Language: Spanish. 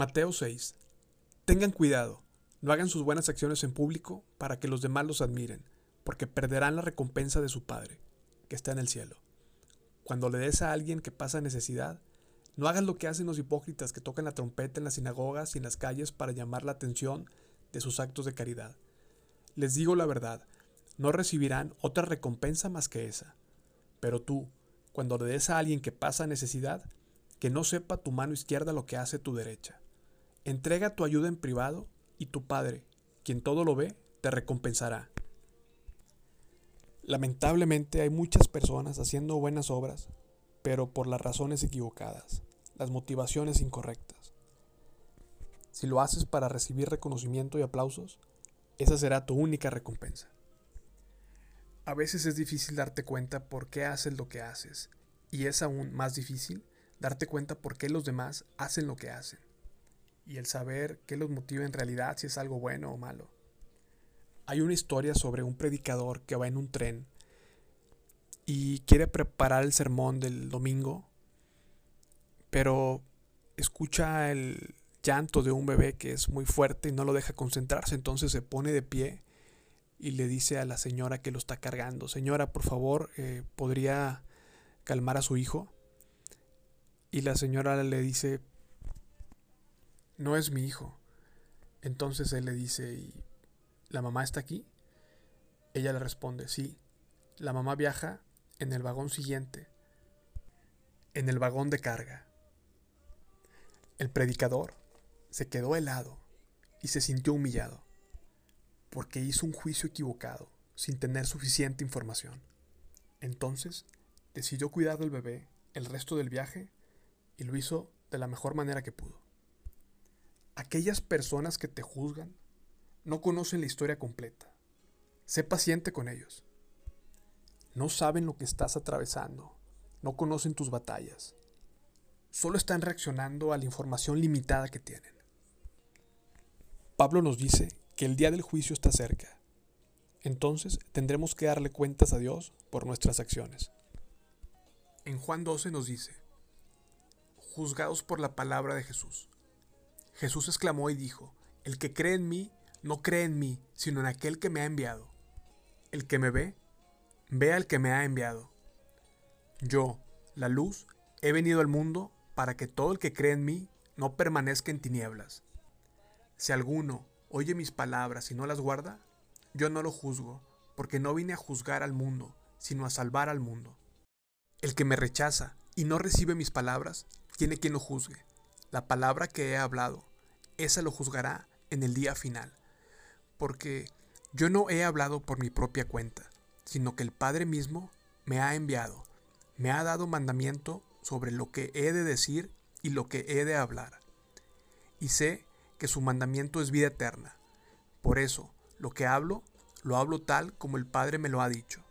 Mateo 6. Tengan cuidado, no hagan sus buenas acciones en público para que los demás los admiren, porque perderán la recompensa de su Padre, que está en el cielo. Cuando le des a alguien que pasa necesidad, no hagas lo que hacen los hipócritas que tocan la trompeta en las sinagogas y en las calles para llamar la atención de sus actos de caridad. Les digo la verdad, no recibirán otra recompensa más que esa. Pero tú, cuando le des a alguien que pasa necesidad, que no sepa tu mano izquierda lo que hace tu derecha. Entrega tu ayuda en privado y tu Padre, quien todo lo ve, te recompensará. Lamentablemente hay muchas personas haciendo buenas obras, pero por las razones equivocadas, las motivaciones incorrectas. Si lo haces para recibir reconocimiento y aplausos, esa será tu única recompensa. A veces es difícil darte cuenta por qué haces lo que haces, y es aún más difícil darte cuenta por qué los demás hacen lo que hacen, y el saber qué los motiva en realidad si es algo bueno o malo. Hay una historia sobre un predicador que va en un tren y quiere preparar el sermón del domingo, pero escucha el llanto de un bebé que es muy fuerte y no lo deja concentrarse, entonces se pone de pie y le dice a la señora que lo está cargando, señora, por favor, eh, ¿podría calmar a su hijo? Y la señora le dice, no es mi hijo. Entonces él le dice, ¿y la mamá está aquí? Ella le responde, sí, la mamá viaja en el vagón siguiente, en el vagón de carga. El predicador se quedó helado y se sintió humillado porque hizo un juicio equivocado sin tener suficiente información. Entonces, decidió cuidar del bebé el resto del viaje y lo hizo de la mejor manera que pudo. Aquellas personas que te juzgan no conocen la historia completa. Sé paciente con ellos. No saben lo que estás atravesando, no conocen tus batallas. Solo están reaccionando a la información limitada que tienen. Pablo nos dice que el día del juicio está cerca. Entonces tendremos que darle cuentas a Dios por nuestras acciones. En Juan 12 nos dice, juzgados por la palabra de Jesús. Jesús exclamó y dijo, el que cree en mí, no cree en mí, sino en aquel que me ha enviado. El que me ve, ve al que me ha enviado. Yo, la luz, he venido al mundo para que todo el que cree en mí no permanezca en tinieblas. Si alguno oye mis palabras y no las guarda, yo no lo juzgo, porque no vine a juzgar al mundo, sino a salvar al mundo. El que me rechaza y no recibe mis palabras, tiene quien lo juzgue. La palabra que he hablado, esa lo juzgará en el día final. Porque yo no he hablado por mi propia cuenta, sino que el Padre mismo me ha enviado, me ha dado mandamiento sobre lo que he de decir y lo que he de hablar. Y sé que su mandamiento es vida eterna. Por eso, lo que hablo, lo hablo tal como el Padre me lo ha dicho.